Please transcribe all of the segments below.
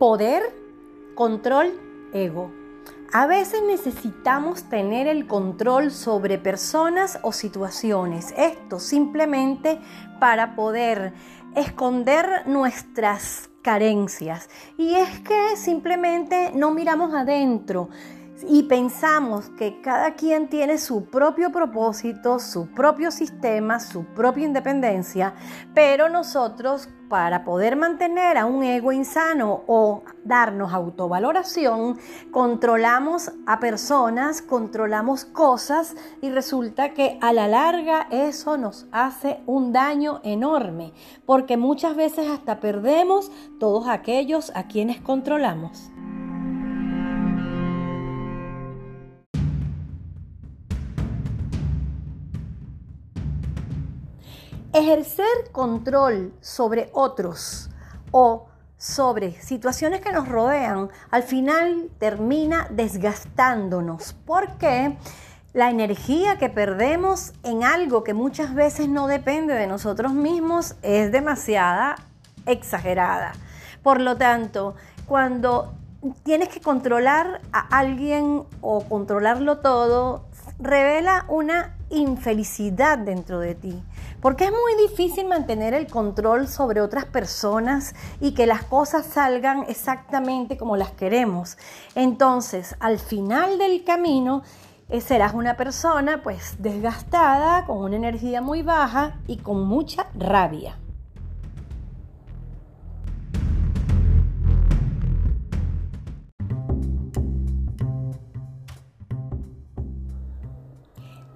Poder, control, ego. A veces necesitamos tener el control sobre personas o situaciones. Esto simplemente para poder esconder nuestras carencias. Y es que simplemente no miramos adentro y pensamos que cada quien tiene su propio propósito, su propio sistema, su propia independencia, pero nosotros para poder mantener a un ego insano o darnos autovaloración, controlamos a personas, controlamos cosas y resulta que a la larga eso nos hace un daño enorme, porque muchas veces hasta perdemos todos aquellos a quienes controlamos. Ejercer control sobre otros o sobre situaciones que nos rodean, al final termina desgastándonos, porque la energía que perdemos en algo que muchas veces no depende de nosotros mismos es demasiada exagerada. Por lo tanto, cuando tienes que controlar a alguien o controlarlo todo, revela una infelicidad dentro de ti. Porque es muy difícil mantener el control sobre otras personas y que las cosas salgan exactamente como las queremos. Entonces, al final del camino, eh, serás una persona pues desgastada, con una energía muy baja y con mucha rabia.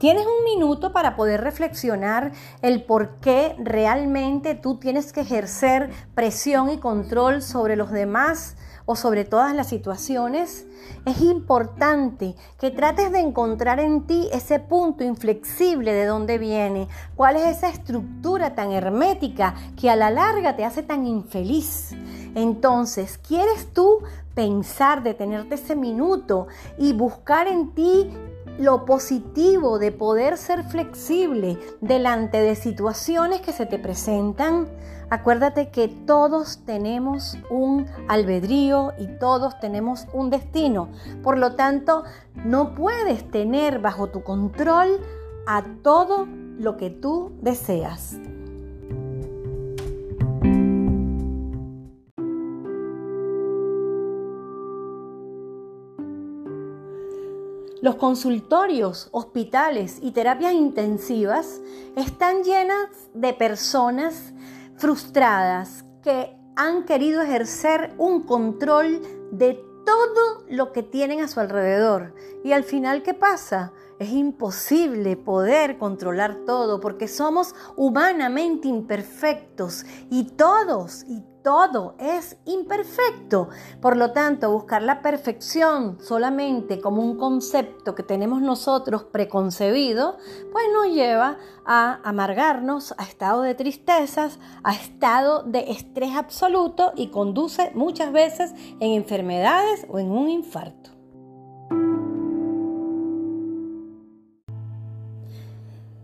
Tienes un minuto para poder reflexionar el por qué realmente tú tienes que ejercer presión y control sobre los demás o sobre todas las situaciones. Es importante que trates de encontrar en ti ese punto inflexible de dónde viene, cuál es esa estructura tan hermética que a la larga te hace tan infeliz. Entonces, ¿quieres tú pensar, detenerte ese minuto y buscar en ti lo positivo de poder ser flexible delante de situaciones que se te presentan. Acuérdate que todos tenemos un albedrío y todos tenemos un destino. Por lo tanto, no puedes tener bajo tu control a todo lo que tú deseas. Los consultorios, hospitales y terapias intensivas están llenas de personas frustradas que han querido ejercer un control de todo lo que tienen a su alrededor. Y al final, ¿qué pasa? Es imposible poder controlar todo porque somos humanamente imperfectos y todos y todo es imperfecto. Por lo tanto, buscar la perfección solamente como un concepto que tenemos nosotros preconcebido, pues nos lleva a amargarnos, a estado de tristezas, a estado de estrés absoluto y conduce muchas veces en enfermedades o en un infarto.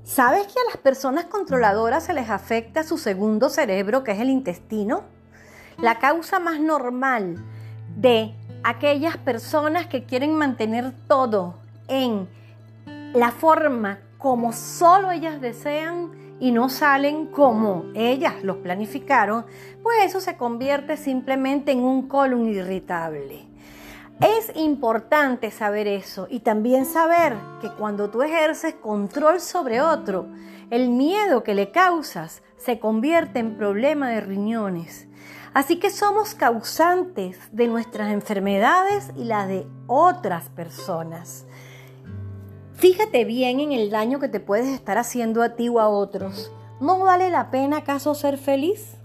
¿Sabes que a las personas controladoras se les afecta su segundo cerebro, que es el intestino? La causa más normal de aquellas personas que quieren mantener todo en la forma como solo ellas desean y no salen como ellas los planificaron, pues eso se convierte simplemente en un colon irritable. Es importante saber eso y también saber que cuando tú ejerces control sobre otro, el miedo que le causas se convierte en problema de riñones. Así que somos causantes de nuestras enfermedades y las de otras personas. Fíjate bien en el daño que te puedes estar haciendo a ti o a otros. ¿No vale la pena acaso ser feliz?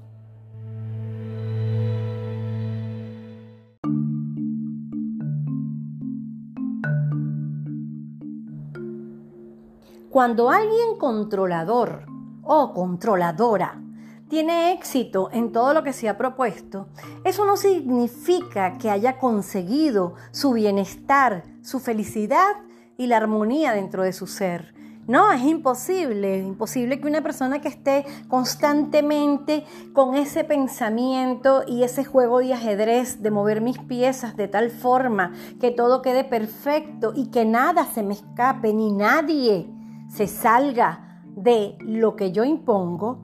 Cuando alguien controlador o controladora tiene éxito en todo lo que se ha propuesto, eso no significa que haya conseguido su bienestar, su felicidad y la armonía dentro de su ser. No, es imposible, es imposible que una persona que esté constantemente con ese pensamiento y ese juego de ajedrez de mover mis piezas de tal forma que todo quede perfecto y que nada se me escape ni nadie se salga de lo que yo impongo,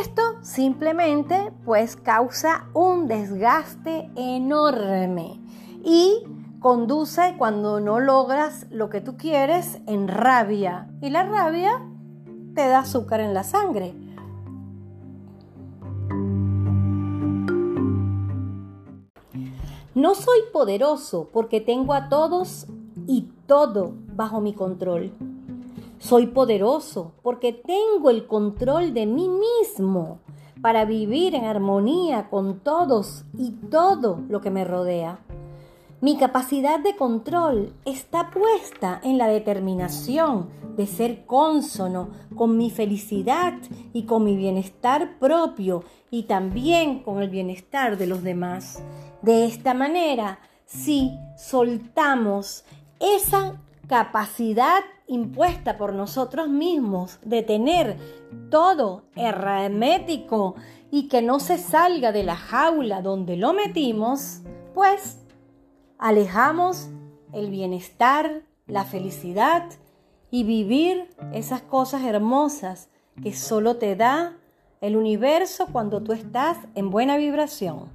esto simplemente pues causa un desgaste enorme y conduce cuando no logras lo que tú quieres en rabia. Y la rabia te da azúcar en la sangre. No soy poderoso porque tengo a todos y todo bajo mi control. Soy poderoso porque tengo el control de mí mismo para vivir en armonía con todos y todo lo que me rodea. Mi capacidad de control está puesta en la determinación de ser cónsono con mi felicidad y con mi bienestar propio y también con el bienestar de los demás. De esta manera, si soltamos esa capacidad impuesta por nosotros mismos de tener todo hermético y que no se salga de la jaula donde lo metimos, pues alejamos el bienestar, la felicidad y vivir esas cosas hermosas que solo te da el universo cuando tú estás en buena vibración.